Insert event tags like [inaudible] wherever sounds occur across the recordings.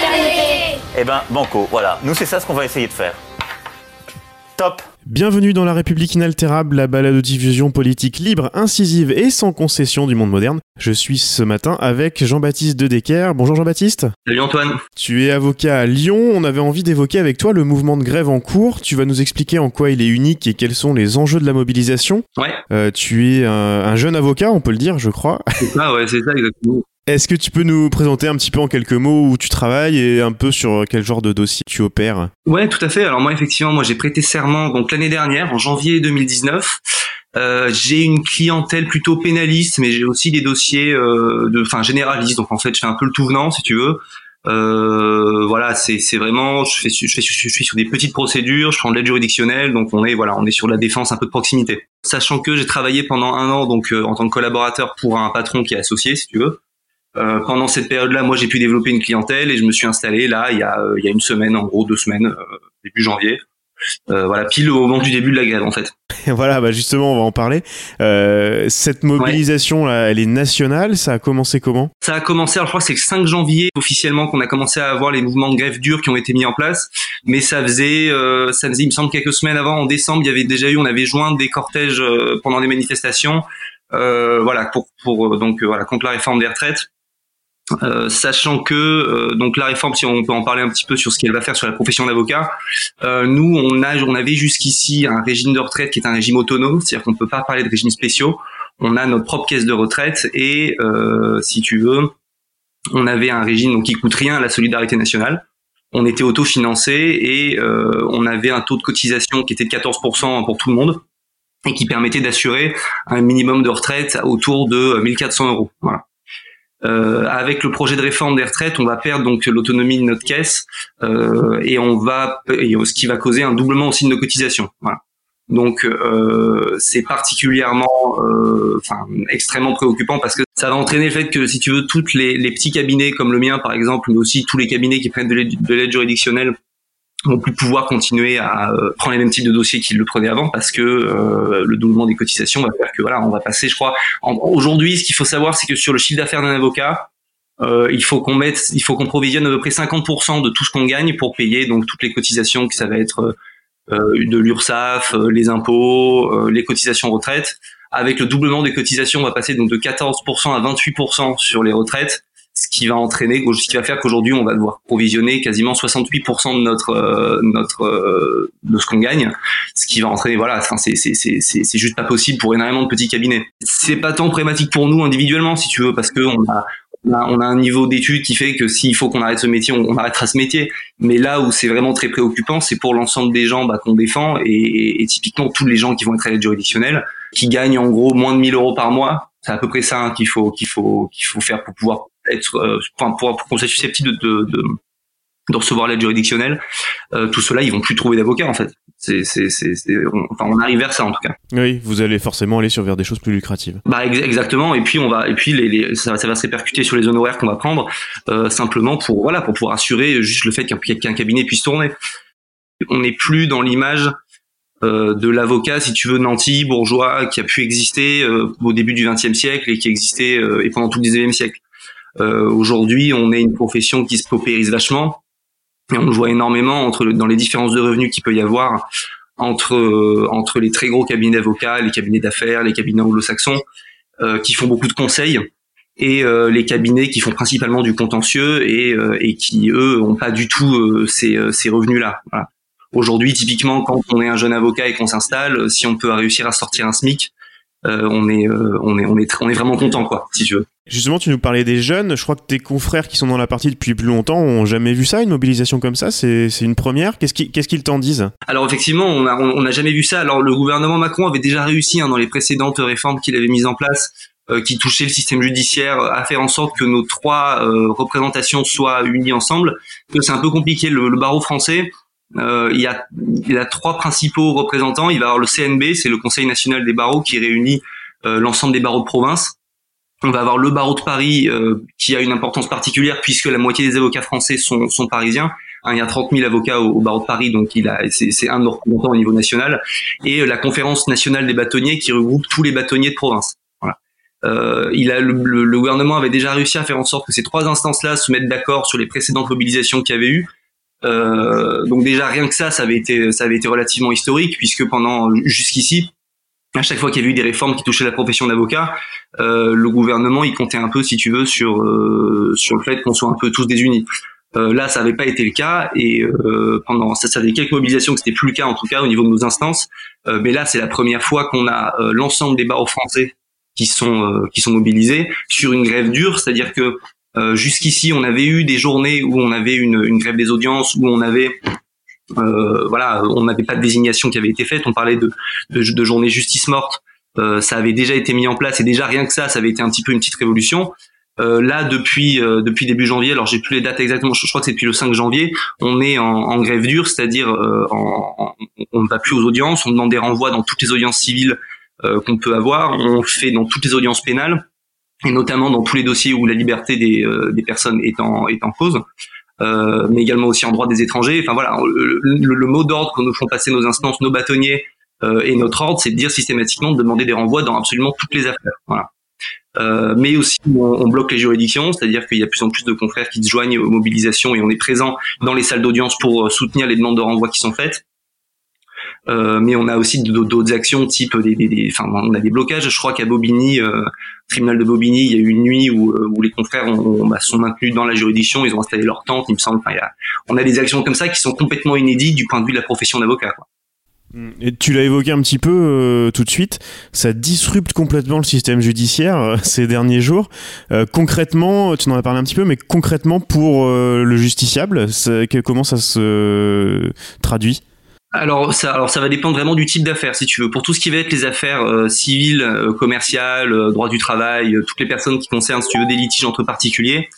fraternité. Eh ben, banco, voilà. Nous, c'est ça ce qu'on va essayer de faire. Top Bienvenue dans La République inaltérable, la balade de diffusion politique libre, incisive et sans concession du monde moderne. Je suis ce matin avec Jean-Baptiste de Decker. Bonjour Jean-Baptiste. Salut Antoine. Tu es avocat à Lyon. On avait envie d'évoquer avec toi le mouvement de grève en cours. Tu vas nous expliquer en quoi il est unique et quels sont les enjeux de la mobilisation. Ouais. Euh, tu es un, un jeune avocat, on peut le dire, je crois. C'est ça, ouais, c'est ça exactement. Est-ce que tu peux nous présenter un petit peu en quelques mots où tu travailles et un peu sur quel genre de dossier tu opères? Ouais, tout à fait. Alors moi, effectivement, moi j'ai prêté serment donc l'année dernière, en janvier 2019. Euh, j'ai une clientèle plutôt pénaliste, mais j'ai aussi des dossiers, euh, de, enfin généralistes. Donc en fait, je fais un peu le tout venant, si tu veux. Euh, voilà, c'est vraiment, je fais, je, fais, je suis sur des petites procédures, je prends de l'aide juridictionnelle, donc on est voilà, on est sur la défense un peu de proximité. Sachant que j'ai travaillé pendant un an donc euh, en tant que collaborateur pour un patron qui est associé, si tu veux. Euh, pendant cette période-là, moi, j'ai pu développer une clientèle et je me suis installé là il y a, euh, il y a une semaine, en gros deux semaines, euh, début janvier. Euh, voilà, pile au moment du début de la grève, en fait. [laughs] voilà, bah justement, on va en parler. Euh, cette mobilisation là, elle est nationale. Ça a commencé comment? Ça a commencé, alors je crois que c'est le 5 janvier officiellement qu'on a commencé à avoir les mouvements de grève durs qui ont été mis en place. Mais ça faisait, euh, ça faisait, il me semble, quelques semaines avant, en décembre, il y avait déjà eu, on avait joint des cortèges pendant des manifestations. voilà, pour, pour donc voilà contre la réforme des retraites. Euh, sachant que euh, donc la réforme, si on peut en parler un petit peu sur ce qu'elle va faire sur la profession d'avocat, euh, nous on a on avait jusqu'ici un régime de retraite qui est un régime autonome, c'est-à-dire qu'on ne peut pas parler de régime spéciaux. On a notre propre caisse de retraite et si tu veux, on avait un régime donc qui coûte rien à la solidarité nationale. On était autofinancé et on avait un taux de cotisation qui était de 14% pour tout le monde et qui permettait d'assurer un minimum de retraite autour de 1400 euros. Voilà. Euh, avec le projet de réforme des retraites, on va perdre donc l'autonomie de notre caisse euh, et on va ce qui va causer un doublement aussi de nos cotisations. Voilà. Donc euh, c'est particulièrement, euh, enfin extrêmement préoccupant parce que ça va entraîner le fait que si tu veux toutes les petits cabinets comme le mien par exemple, mais aussi tous les cabinets qui prennent de l'aide juridictionnelle vont plus pouvoir continuer à euh, prendre les mêmes types de dossiers qu'ils le prenaient avant parce que euh, le doublement des cotisations va faire que voilà on va passer je crois aujourd'hui ce qu'il faut savoir c'est que sur le chiffre d'affaires d'un avocat euh, il faut qu'on mette il faut qu'on provisionne à peu près 50% de tout ce qu'on gagne pour payer donc toutes les cotisations que ça va être euh, de l'URSSAF les impôts les cotisations retraite. Avec le doublement des cotisations on va passer donc de 14% à 28% sur les retraites ce qui va entraîner, ce qui va faire qu'aujourd'hui on va devoir provisionner quasiment 68% de notre euh, notre euh, de ce qu'on gagne, ce qui va entraîner voilà, c'est c'est c'est c'est juste pas possible pour énormément de petits cabinets. C'est pas tant problématique pour nous individuellement si tu veux parce que on a on a, un niveau d'études qui fait que s'il faut qu'on arrête ce métier, on, arrêtera ce métier. Mais là où c'est vraiment très préoccupant, c'est pour l'ensemble des gens bah, qu'on défend et, et, typiquement tous les gens qui vont être à l'aide juridictionnelle, qui gagnent en gros moins de 1000 euros par mois. C'est à peu près ça hein, qu'il faut qu'il faut qu'il faut faire pour pouvoir être, euh, pour, pour, qu'on soit susceptible de, de, de recevoir l'aide juridictionnelle, euh, tout cela, ils vont plus trouver d'avocat en fait. C'est, c'est, c'est, on, enfin, on arrive vers ça en tout cas. Oui, vous allez forcément aller sur vers des choses plus lucratives. Bah ex exactement. Et puis on va, et puis les, les ça, ça, va se répercuter sur les honoraires qu'on va prendre, euh, simplement pour voilà, pour pouvoir assurer juste le fait qu'un, qu'un cabinet puisse tourner. On n'est plus dans l'image euh, de l'avocat, si tu veux, nanti, bourgeois, qui a pu exister euh, au début du XXe siècle et qui existait euh, et pendant tout le XIXe siècle. Euh, Aujourd'hui, on est une profession qui se paupérise vachement et on le voit énormément entre dans les différences de revenus qu'il peut y avoir entre euh, entre les très gros cabinets d'avocats, les cabinets d'affaires, les cabinets anglo-saxons euh, qui font beaucoup de conseils et euh, les cabinets qui font principalement du contentieux et, euh, et qui eux ont pas du tout euh, ces, ces revenus là. Voilà. Aujourd'hui, typiquement, quand on est un jeune avocat et qu'on s'installe, si on peut réussir à sortir un SMIC, on est on est on est on est vraiment content quoi, si tu veux. Justement, tu nous parlais des jeunes. Je crois que tes confrères qui sont dans la partie depuis plus longtemps ont jamais vu ça, une mobilisation comme ça. C'est une première. Qu'est-ce qu'ils qu'est-ce qu'ils t'en disent? Alors effectivement, on n'a on, a jamais vu ça. Alors le gouvernement Macron avait déjà réussi hein, dans les précédentes réformes qu'il avait mises en place qui touchait le système judiciaire, à faire en sorte que nos trois représentations soient unies ensemble. C'est un peu compliqué. Le, barreau français, il y, a, il y a trois principaux représentants. Il va y avoir le CNB, c'est le Conseil national des barreaux qui réunit l'ensemble des barreaux de province. On va avoir le barreau de Paris qui a une importance particulière puisque la moitié des avocats français sont, sont parisiens. Hein, il y a 30 000 avocats au, barreau de Paris, donc il a, c'est, un de nos représentants au niveau national. Et euh, la conférence nationale des bâtonniers qui regroupe tous les bâtonniers de province. Voilà. Euh, il a, le, gouvernement avait déjà réussi à faire en sorte que ces trois instances-là se mettent d'accord sur les précédentes mobilisations qu'il y avait eu. Euh, donc déjà rien que ça, ça avait été, ça avait été relativement historique puisque pendant jusqu'ici, à chaque fois qu'il y avait eu des réformes qui touchaient la profession d'avocat, euh, le gouvernement il comptait un peu, si tu veux, sur euh, sur le fait qu'on soit un peu tous désunis. Euh, là, ça n'avait pas été le cas et euh, pendant ça, ça fait quelques mobilisations que c'était plus le cas en tout cas au niveau de nos instances. Euh, mais là, c'est la première fois qu'on a l'ensemble des barreaux français qui sont qui sont mobilisés sur une grève dure, c'est-à-dire que jusqu'ici, on avait eu des journées où on avait une, une grève des audiences, où on avait voilà, on n'avait pas de désignation qui avait été faite. On parlait de de, de journée justice morte. ça avait déjà été mis en place et déjà rien que ça, ça avait été un petit peu une petite révolution. Euh, là, depuis euh, depuis début janvier, alors j'ai plus les dates exactement, je, crois que c'est depuis le 5 janvier, on est en, grève dure, c'est-à-dire euh, on ne va plus aux audiences, on demande des renvois dans toutes les audiences civiles qu'on peut avoir, on fait dans toutes les audiences pénales et notamment dans tous les dossiers où la liberté des, des personnes est en est en cause. Mais également aussi en droit des étrangers. Enfin voilà, le, mot d'ordre que nous font passer nos instances, nos bâtonniers et notre ordre, c'est de dire systématiquement de demander des renvois dans absolument toutes les affaires. Voilà. Euh, mais aussi on, bloque les juridictions, c'est-à-dire qu'il y a de plus en plus de confrères qui se joignent aux mobilisations et on est présent dans les salles d'audience pour euh, soutenir les demandes de renvoi qui sont faites. Euh, mais on a aussi d'autres actions type des, des, enfin on a des blocages. Je crois qu'à Bobigny, euh, tribunal de Bobigny, il y a eu une nuit où, euh, où les confrères ont, bah, sont maintenus dans la juridiction, ils ont installé leur tente, il me semble. Enfin, il y a, on a des actions comme ça qui sont complètement inédites du point de vue de la profession d'avocat. Et tu l'as évoqué un petit peu euh, tout de suite, ça disrupte complètement le système judiciaire euh, [laughs] ces derniers jours. Euh, concrètement, tu en as parlé un petit peu, mais concrètement pour le justiciable, comment ça se traduit? Alors ça, alors ça va dépendre vraiment du type d'affaires, si tu veux. Pour tout ce qui va être les affaires civiles, commerciales, droit du travail, toutes les personnes qui concernent, si tu veux, des litiges entre particuliers,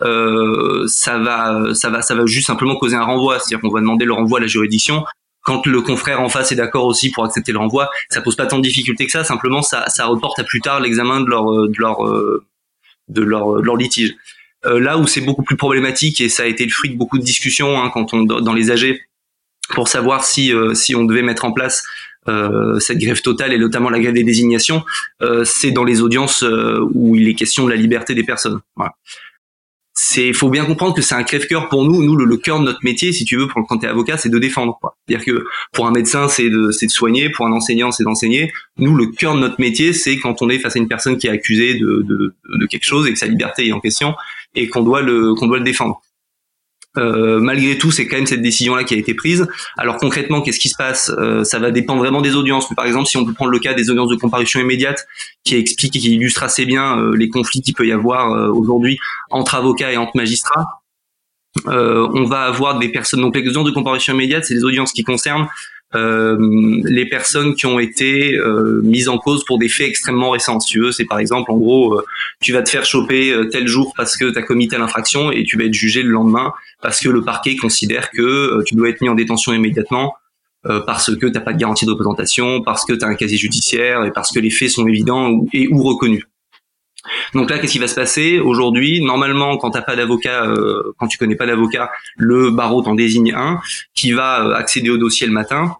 ça va, ça va, ça va juste simplement causer un renvoi, c'est-à-dire qu'on va demander le renvoi à la juridiction quand le confrère en face est d'accord aussi pour accepter le renvoi, ça pose pas tant de difficultés que ça. Simplement, ça, ça reporte à plus tard l'examen de leur euh, de leur euh, de leur, de leur litige. Euh, là où c'est beaucoup plus problématique et ça a été le fruit de beaucoup de discussions hein, quand on dans les AG pour savoir si si on devait mettre en place cette grève totale et notamment la grève des désignations, c'est dans les audiences où il est question de la liberté des personnes. Voilà. C'est faut bien comprendre que c'est un crève-cœur pour nous. Nous le, cœur de notre métier si tu veux pour quand tu es avocat c'est de défendre c'est-à-dire que pour un médecin c'est de c'est de soigner. Pour un enseignant c'est d'enseigner. Nous le cœur de notre métier c'est quand on est face à une personne qui est accusée de, de, de quelque chose et que sa liberté est en question et qu'on doit le qu'on doit le défendre euh, malgré tout, c'est quand même cette décision-là qui a été prise. Alors concrètement, qu'est-ce qui se passe? Euh, Ça va dépendre vraiment des audiences. par exemple, si on peut prendre le cas des audiences de comparution immédiate, qui explique et qui illustre assez bien euh, les conflits qu'il peut y avoir aujourd'hui entre avocats et entre magistrats, on va avoir des personnes. Donc les audiences de comparution immédiate, c'est des audiences qui concernent euh, les personnes qui ont été euh, mises en cause pour des faits extrêmement récents. Tu veux, c'est par exemple, en gros, euh, tu vas te faire choper tel jour parce que tu as commis telle infraction et tu vas être jugé le lendemain parce que le parquet considère que tu dois être mis en détention immédiatement parce que t'as pas de garantie de représentation, parce que tu as un casier judiciaire et parce que les faits sont évidents et ou reconnus. Donc là, qu'est-ce qui va se passer aujourd'hui? Normalement, quand t'as pas d'avocat, euh, quand tu connais pas d'avocat, le barreau t'en désigne un qui va euh, accéder au dossier le matin,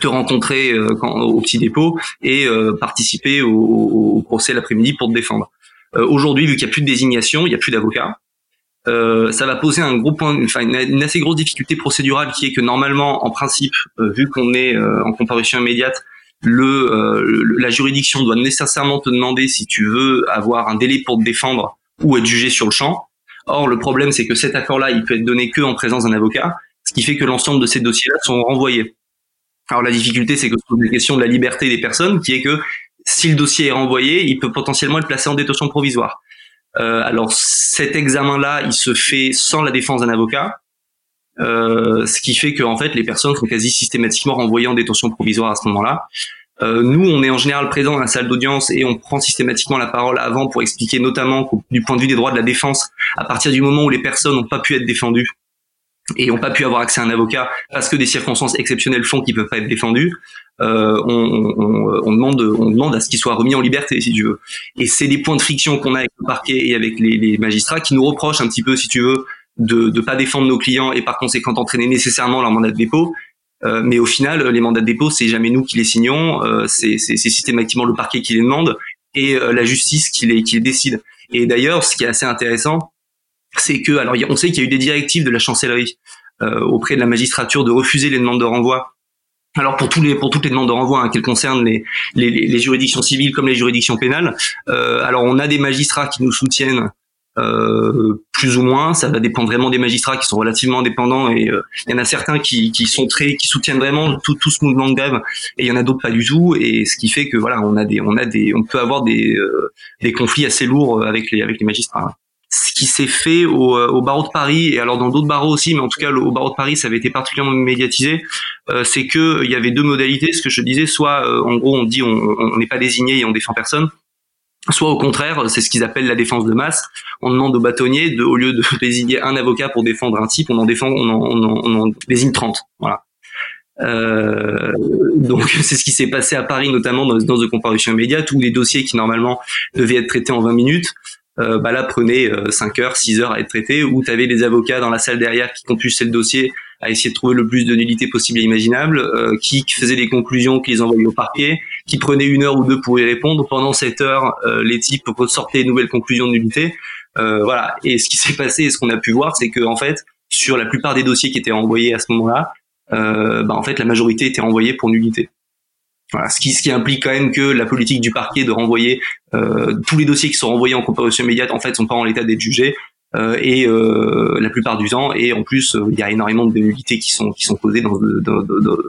te rencontrer euh, au petit dépôt et participer au, procès l'après-midi pour te défendre. aujourd'hui, vu qu'il n'y a plus de désignation, il n'y a plus d'avocat. ça va poser un gros point, enfin une, assez grosse difficulté procédurale qui est que normalement, en principe, vu qu'on est en comparution immédiate, le, euh, la juridiction doit nécessairement te demander si tu veux avoir un délai pour te défendre ou être jugé sur le champ. Or, le problème, c'est que cet accord-là, il peut être donné que en présence d'un avocat, ce qui fait que l'ensemble de ces dossiers-là sont renvoyés. Alors, la difficulté, c'est que c'est une question de la liberté des personnes, qui est que si le dossier est renvoyé, il peut potentiellement être placé en détention provisoire. Euh, alors, cet examen-là, il se fait sans la défense d'un avocat. Euh, ce qui fait que en fait les personnes sont quasi systématiquement renvoyées en détention provisoire à ce moment-là. Euh, nous, on est en général présent dans la salle d'audience et on prend systématiquement la parole avant pour expliquer notamment du point de vue des droits de la défense, à partir du moment où les personnes n'ont pas pu être défendues et n'ont pas pu avoir accès à un avocat parce que des circonstances exceptionnelles font qu'ils peuvent pas être défendus, euh, on, on, on, demande, on demande à ce qu'ils soient remis en liberté, si tu veux. Et c'est des points de friction qu'on a avec le parquet et avec les, magistrats qui nous reprochent un petit peu, si tu veux, de ne pas défendre nos clients et par conséquent d'entraîner nécessairement leur mandat de dépôt. Euh, mais au final, les mandats de dépôt, c'est jamais nous qui les signons, euh, c'est systématiquement le parquet qui les demande et euh, la justice qui les, qui les décide. Et d'ailleurs, ce qui est assez intéressant, c'est que, alors on sait qu'il y a eu des directives de la chancellerie euh, auprès de la magistrature de refuser les demandes de renvoi. Alors pour tous les pour toutes les demandes de renvoi hein, qu'elles concernent les, les, les, juridictions civiles comme les juridictions pénales. Euh, alors on a des magistrats qui nous soutiennent euh, plus ou moins. Ça va dépendre vraiment des magistrats qui sont relativement indépendants et euh, il y en a certains qui, qui sont très, qui soutiennent vraiment tout, tout ce mouvement de grève et il y en a d'autres pas du tout. Et ce qui fait que voilà, on a des, on a des, on peut avoir des, euh, des conflits assez lourds avec les, avec les magistrats. Ce qui s'est fait au, au, barreau de Paris et alors dans d'autres barreaux aussi, mais en tout cas au barreau de Paris, ça avait été particulièrement médiatisé. c'est que il y avait deux modalités. Ce que je disais, soit en gros on dit on n'est pas désigné et on défend personne soit au contraire, c'est ce qu'ils appellent la défense de masse. On demande aux bâtonniers, de, au lieu de désigner un avocat pour défendre un type, on en défend, on en, on en, désigne 30. Voilà. Euh, donc [laughs] c'est ce qui s'est passé à Paris, notamment dans, dans de comparution immédiate, où les dossiers qui normalement devaient être traités en 20 minutes, euh, bah là prenaient 5 euh, heures, 6 heures à être traités, où tu des avocats dans la salle derrière qui compulsaient le dossier à essayer de trouver le plus de nullité possible et imaginable, euh, qui faisaient des conclusions, qui les envoyaient au parquet, qui prenaient une heure ou deux pour y répondre. Pendant cette heure, euh, les types ressortaient de nouvelles conclusions de nullité. Euh, voilà. Et ce qui s'est passé et ce qu'on a pu voir, c'est que en fait, sur la plupart des dossiers qui étaient envoyés à ce moment-là, bah, en fait, la majorité était renvoyée pour nullité. Voilà, ce qui, ce qui implique quand même que la politique du parquet de renvoyer tous les dossiers qui sont renvoyés en comparution immédiate en fait sont pas en l'état d'être jugés euh, et euh, la plupart du temps et en plus euh, il y a énormément de nullités qui sont qui sont posées dans,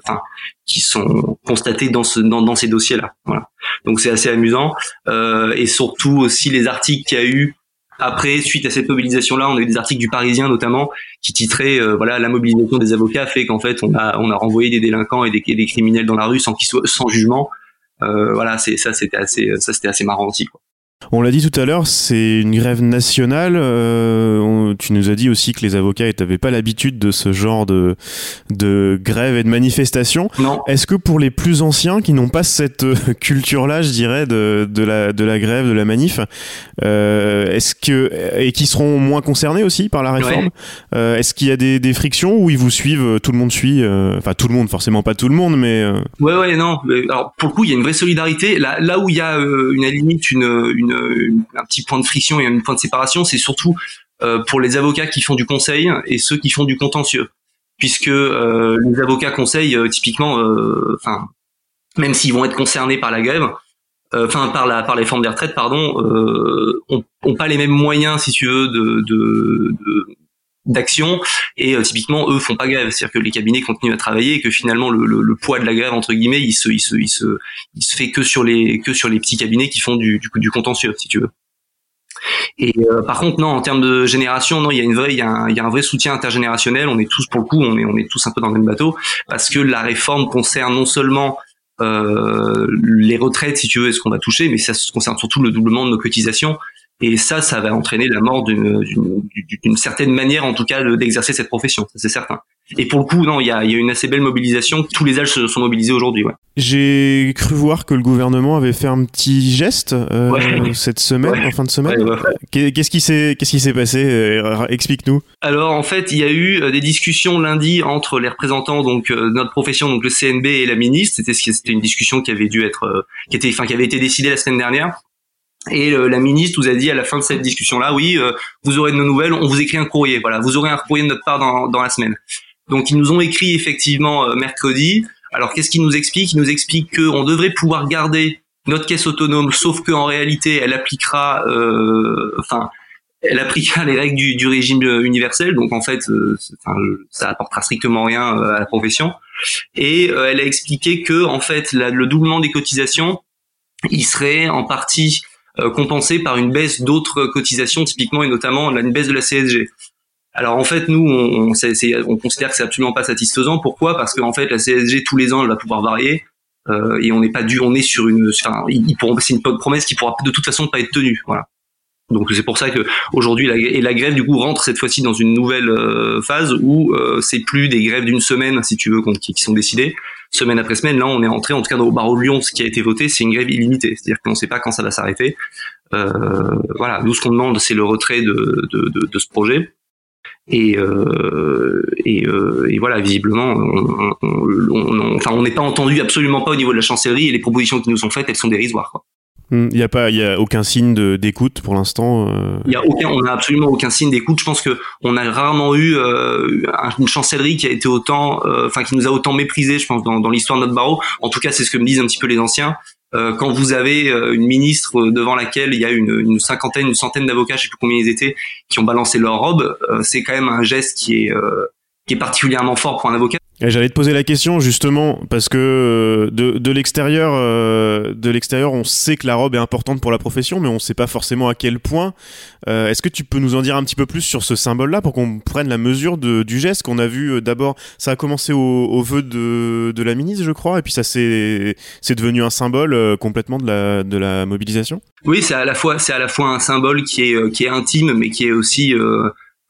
enfin qui sont constatées dans ce dans, dans ces dossiers là voilà donc c'est assez amusant et surtout aussi les articles qu'il y a eu après, suite à cette mobilisation-là, on a eu des articles du Parisien notamment qui titraient voilà la mobilisation des avocats fait qu'en fait on a on a renvoyé des délinquants et des, des criminels dans la rue sans qu'ils soient sans jugement. Euh, voilà, c'est ça c'était assez ça c'était assez marrant aussi quoi. On l'a dit tout à l'heure, c'est une grève nationale. Euh, tu nous as dit aussi que les avocats n'avaient pas l'habitude de ce genre de, de grève et de manifestation. Est-ce que pour les plus anciens qui n'ont pas cette euh, [laughs] culture-là, je dirais, de, de, la, de la grève, de la manif, euh, est-ce que et qui seront moins concernés aussi par la réforme, euh, est-ce qu'il y a des, des, frictions où ils vous suivent, euh, tout le monde suit, euh, enfin tout le monde, forcément pas tout le monde, mais ouais ouais non. Alors pour le coup, il y a une vraie solidarité. Là, là où il y a une limite une, une un petit point de friction et un point de séparation, c'est surtout euh, pour les avocats qui font du conseil et ceux qui font du contentieux, puisque euh, les avocats conseils, euh, typiquement, enfin, même s'ils vont être concernés par la grève, enfin par la par les formes des retraites, pardon, ont, pas les mêmes moyens, si tu veux, de, de, d'action et typiquement eux font pas grève c'est-à-dire que les cabinets continuent à travailler et que finalement le, le, poids de la grève entre guillemets il se il se il se il se fait que sur les que sur les petits cabinets qui font du du, contentieux si tu veux et euh, par contre, non, en termes de génération, non, il y a une vraie, il y a, un, il y a un vrai soutien intergénérationnel. On est tous pour le coup, on est, on est tous un peu dans le même bateau parce que la réforme concerne non seulement euh, les retraites, si tu veux, ce qu'on va toucher, mais ça concerne surtout le doublement de nos cotisations. Et ça, ça va entraîner la mort d'une certaine manière, en tout cas, d'exercer cette profession, c'est certain. Et pour le coup, non, il y a, y a, une assez belle mobilisation. Tous les âges se sont mobilisés aujourd'hui. Ouais. J'ai cru voir que le gouvernement avait fait un petit geste euh, cette semaine, en fin de semaine. Qu'est-ce qui s'est qu'est-ce qui s'est passé euh, Explique-nous. Alors en fait, il y a eu euh, des discussions lundi entre les représentants donc de notre profession, donc le CNB et la ministre. C'était c'était une discussion qui avait dû être qui était enfin qui avait été décidée la semaine dernière. Et la ministre vous a dit à la fin de cette discussion-là, oui, vous aurez de nos nouvelles, on vous écrit un courrier. Voilà, vous aurez un courrier de notre part dans, dans la semaine. Donc ils nous ont écrit effectivement euh, mercredi. Alors qu'est-ce qu'ils nous expliquent? Ils nous expliquent qu'on devrait pouvoir garder notre caisse autonome, sauf qu'en réalité, elle appliquera, euh, enfin, elle appliquera les règles du, régime universel. Donc en fait, euh, ça apportera strictement rien à la profession. Et elle a expliqué que en fait, le doublement des cotisations, il serait en partie compensé par une baisse d'autres cotisations, typiquement et notamment une baisse de la CSG. Alors en fait, nous, on, on considère que c'est absolument pas satisfaisant. Pourquoi? Parce qu'en fait, la CSG tous les ans, elle va pouvoir varier. euh, et on n'est pas dû, on est sur une, enfin, c'est une promesse qui pourra de toute façon pas être tenue, voilà. Donc c'est pour ça que aujourd'hui la, et la grève du coup rentre cette fois-ci dans une nouvelle euh, phase où euh, c'est plus des grèves d'une semaine si tu veux qui, qui, sont décidées semaine après semaine. Là on est entré en tout cas au barreau de Lyon ce qui a été voté c'est une grève illimitée, c'est-à-dire qu'on ne sait pas quand ça va s'arrêter. Euh, voilà, nous ce qu'on demande c'est le retrait de, de, ce projet. Et, euh, et, euh, et, voilà, visiblement, on, on, on, enfin, on n'est pas entendu absolument pas au niveau de la chancellerie et les propositions qui nous sont faites, elles sont dérisoires. Il hmm, n'y a pas, il y a aucun signe d'écoute pour l'instant. Euh? Il y a aucun, on n'a absolument aucun signe d'écoute. Je pense que on a rarement eu euh, une chancellerie qui a été autant, euh, enfin qui nous a autant méprisé, je pense, dans, l'histoire de notre barreau. En tout cas, c'est ce que me disent un petit peu les anciens. Euh, quand vous avez une ministre devant laquelle il y a une, cinquantaine, une centaine d'avocats, je sais plus combien ils étaient, qui ont balancé leur robe, c'est quand même un geste qui est qui est particulièrement fort pour un avocat. J'allais te poser la question justement parce que euh, de, de l'extérieur, euh, de l'extérieur, on sait que la robe est importante pour la profession, mais on ne sait pas forcément à quel point. Euh, est-ce que tu peux nous en dire un petit peu plus sur ce symbole-là pour qu'on prenne la mesure de, du geste qu'on a vu d'abord? Ça a commencé au, au vœu de, de, la ministre, je crois, et puis ça c'est devenu un symbole complètement de la de la mobilisation? Oui, c'est à la fois c'est à la fois un symbole qui est qui est intime, mais qui est aussi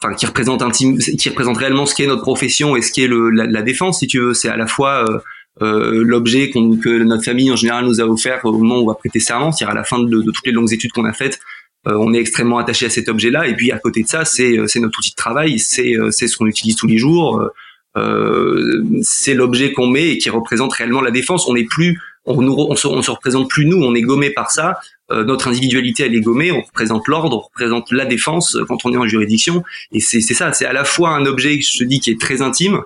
enfin qui représente intime, qui représente réellement ce qu'est notre profession et ce qu'est le, la, la, défense, si tu veux. C'est à la fois euh, euh l'objet que notre famille en général nous a offert au moment où on va prêter serment, c'est-à-dire à la fin de, de, toutes les longues études qu'on a faites. Euh, on est extrêmement attaché à cet objet-là. Et puis à côté de ça, c'est c'est notre outil de travail, c'est c'est ce qu'on utilise tous les jours. Euh, c'est l'objet qu'on met et qui représente réellement la défense. On n'est plus, on, on, se, on se représente plus nous, on est gommé par ça. Euh, notre individualité elle est gommée, on représente l'ordre, on représente la défense euh, quand on est en juridiction, et c'est ça, c'est à la fois un objet, je te dis, qui est très intime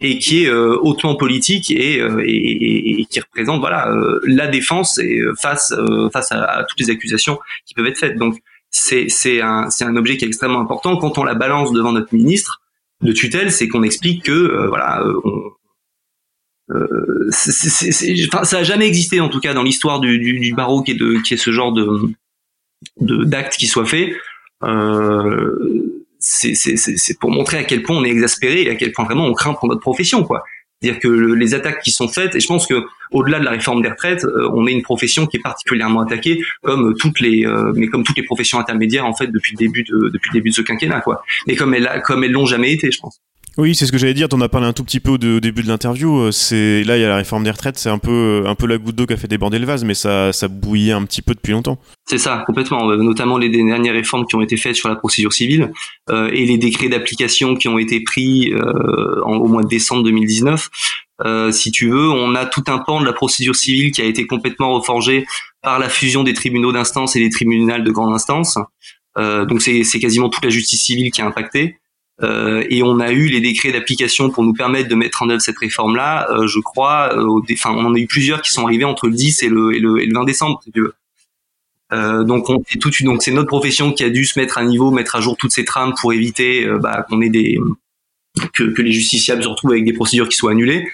et qui est euh, hautement politique et, et, et, qui représente voilà la défense et face face à, toutes les accusations qui peuvent être faites. Donc c'est c'est un c'est un objet qui est extrêmement important quand on la balance devant notre ministre de tutelle, c'est qu'on explique que voilà on, euh, ça a jamais existé en tout cas dans l'histoire du, du, du, barreau qui est de qui est ce genre de d'acte qui soit fait. Euh, c'est pour montrer à quel point on est exaspéré et à quel point vraiment on craint pour notre profession quoi. C'est-à-dire que les attaques qui sont faites, et je pense que au-delà de la réforme des retraites, euh, on est une profession qui est particulièrement attaquée, comme toutes les, euh, mais comme toutes les professions intermédiaires en fait depuis le début de depuis le début de ce quinquennat quoi. Mais comme elles comme elles l'ont jamais été, je pense. Oui, c'est ce que j'allais dire. T'en as parlé un tout petit peu au, début de l'interview. Euh, c'est là, il y a la réforme des retraites. C'est un peu, un peu la goutte d'eau qui a fait déborder le vase, mais ça, ça bouillait un petit peu depuis longtemps. C'est ça, complètement. Euh, notamment les dernières réformes qui ont été faites sur la procédure civile euh, et les décrets d'application qui ont été pris euh, en, au mois de décembre 2019. Euh, si tu veux, on a tout un pan de la procédure civile qui a été complètement reforgé par la fusion des tribunaux d'instance et des tribunaux de grande instance. Euh, donc c'est quasiment toute la justice civile qui a impacté. Euh, et on a eu les décrets d'application pour nous permettre de mettre en œuvre cette réforme-là, euh, je crois. Euh, enfin, on en a eu plusieurs qui sont arrivés entre le 10 et le, et le, et le 20 décembre, si. Euh, donc on tout donc c'est notre profession qui a dû se mettre à niveau, mettre à jour toutes ces trames pour éviter bah, qu'on ait des que, que, les justiciables se retrouvent avec des procédures qui soient annulées.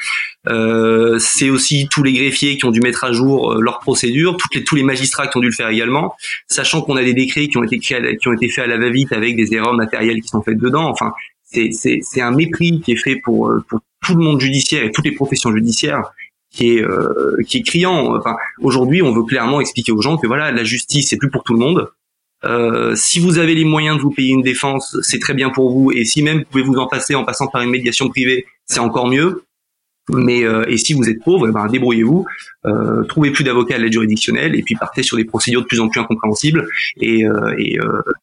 Euh, c'est aussi tous les greffiers qui ont dû mettre à jour euh, leurs procédures, toutes les, tous les magistrats qui ont dû le faire également, sachant qu'on a des décrets qui ont été créés, qui ont été faits à la va-vite avec des erreurs matérielles qui sont faites dedans. Enfin, c'est un mépris qui est fait pour, euh, pour tout le monde judiciaire et toutes les professions judiciaires qui est euh, qui est criant. Enfin, aujourd'hui, on veut clairement expliquer aux gens que voilà, la justice c'est plus pour tout le monde. Euh, si vous avez les moyens de vous payer une défense, c'est très bien pour vous. Et si même vous pouvez vous en passer en passant par une médiation privée, c'est encore mieux. Mais euh, et si vous êtes pauvre, eh ben, débrouillez-vous, euh, trouvez plus d'avocats à l'aide juridictionnelle et puis partez sur des procédures de plus en plus incompréhensibles et euh, et,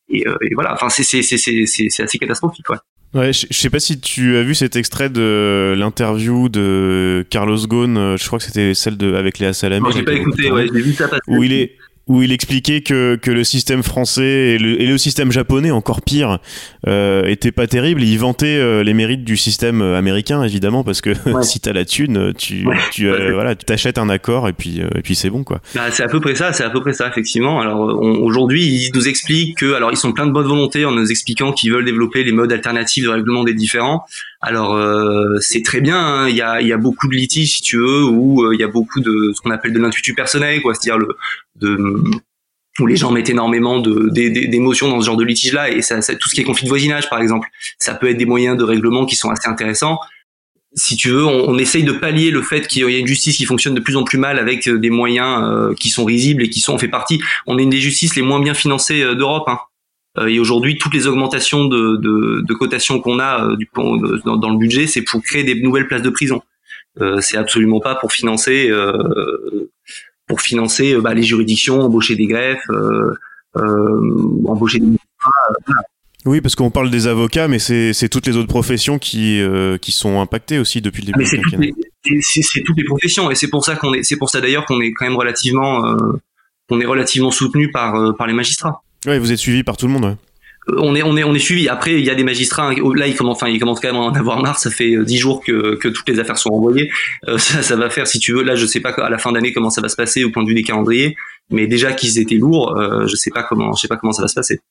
et, et, voilà. Enfin, c'est c'est c'est c'est c'est assez catastrophique. Ouais, je, sais pas si tu as vu cet extrait de l'interview de Carlos Ghosn, je crois que c'était celle de avec Léa Salamé. Moi, j'ai pas écouté, ouais, j'ai vu ça passer. Où il est où il expliquait que, que le système français et le, et le système japonais, encore pire, euh, était pas terrible. Il vantait euh, les mérites du système euh, américain, évidemment, parce que [laughs] ouais. si t'as la thune, tu, ouais. tu euh, voilà, tu t'achètes un accord et puis, et puis c'est bon, quoi. Bah, c'est à peu près ça, c'est à peu près ça, effectivement. Alors aujourd'hui, ils nous expliquent que, alors ils sont plein de bonne volonté en nous expliquant qu'ils veulent développer les modes alternatifs de règlement des différends. Alors euh, c'est très bien, hein. il, y a, il y a beaucoup de litiges si tu veux, où euh, il y a beaucoup de ce qu'on appelle de l'intuitu personnel, quoi, c'est-à-dire le de où les gens mettent énormément d'émotions dans ce genre de litige là et ça, ça, tout ce qui est conflit de voisinage par exemple, ça peut être des moyens de règlement qui sont assez intéressants. si tu veux, on, on, essaye de pallier le fait qu'il y a une justice qui fonctionne de plus en plus mal avec des moyens qui sont risibles et qui sont, on fait partie, on est une des justices les moins bien financées d'Europe. Hein. et aujourd'hui, toutes les augmentations de, de, de cotation qu'on a du, dans, dans, le budget, c'est pour créer des nouvelles places de prison. c'est absolument pas pour financer pour financer bah, les juridictions, embaucher des greffes, embaucher des oui, parce qu'on parle des avocats, mais c'est toutes les autres professions qui, euh, qui sont impactées aussi depuis le début du quinquennat. C'est toutes les professions, et c'est pour ça qu'on est, c'est pour ça d'ailleurs qu'on est quand même relativement, euh, on est relativement soutenu par euh, par les magistrats. Oui, vous êtes suivi par tout le monde. Ouais. On est, on est, on est suivi. Après, il y a des magistrats. Hein, là, ils commencent, enfin, ils commencent quand même à en avoir marre. Ça fait dix jours que, que toutes les affaires sont envoyées. ça, ça va faire, si tu veux. Là, je sais pas à la fin d'année comment ça va se passer au point de vue des calendriers, mais déjà qu'ils étaient lourds, je sais pas comment, je sais pas comment ça va se passer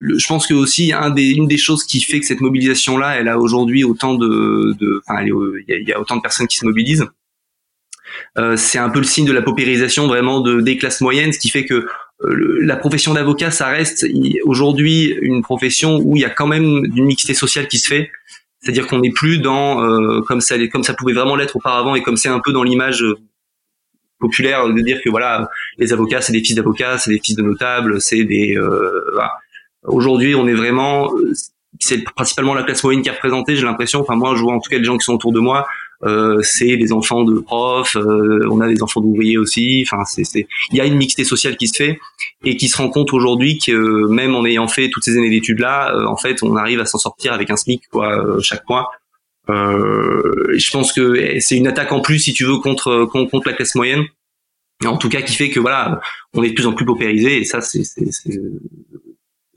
je pense que aussi un des, une des choses qui fait que cette mobilisation là, elle a aujourd'hui autant de, de enfin, il y, a autant de personnes qui se mobilisent. Euh, c'est un peu le signe de la paupérisation vraiment de, des classes moyennes, ce qui fait que euh, la profession d'avocat, ça reste aujourd'hui une profession où il y a quand même une mixité sociale qui se fait. C'est-à-dire qu'on n'est plus dans euh, comme ça comme ça pouvait vraiment l'être auparavant et comme c'est un peu dans l'image populaire de dire que voilà les avocats c'est des fils d'avocats, c'est des fils de notables, c'est des voilà Aujourd'hui, on est vraiment, euh, c'est principalement la classe moyenne qui est représentée. J'ai l'impression, enfin moi, je vois en tout cas les gens qui sont autour de moi, euh, c'est des enfants de profs, euh, on a des enfants d'ouvriers aussi. Enfin, c'est, il y a une mixité sociale qui se fait et qui se rend compte aujourd'hui que même en ayant fait toutes ces années d'études là, en fait, on arrive à s'en sortir avec un SMIC quoi chaque mois. je pense que c'est une attaque en plus, si tu veux, contre contre la classe moyenne. En tout cas, qui fait que voilà, on est de plus en plus paupérisé et ça, c'est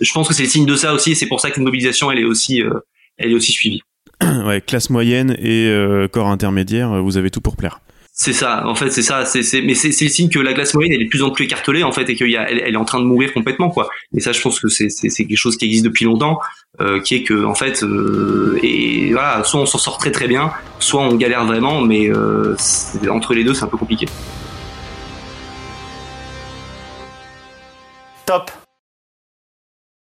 je pense que c'est le signe de ça aussi, c'est pour ça qu'une mobilisation, elle est aussi, euh, elle est aussi suivie. [clears throat] ouais, classe moyenne et euh, corps intermédiaire, vous avez tout pour plaire. C'est ça, en fait, c'est ça. C'est, c'est, mais c'est, le signe que la classe moyenne, elle est de plus en plus écartelée, en fait, et qu'elle elle, elle est en train de mourir complètement, quoi. Et ça, je pense que c'est, c'est, c'est quelque chose qui existe depuis longtemps, euh, qui est que, en fait, euh, et voilà, soit on s'en sort très très bien, soit on galère vraiment, mais euh, entre les deux, c'est un peu compliqué. Top.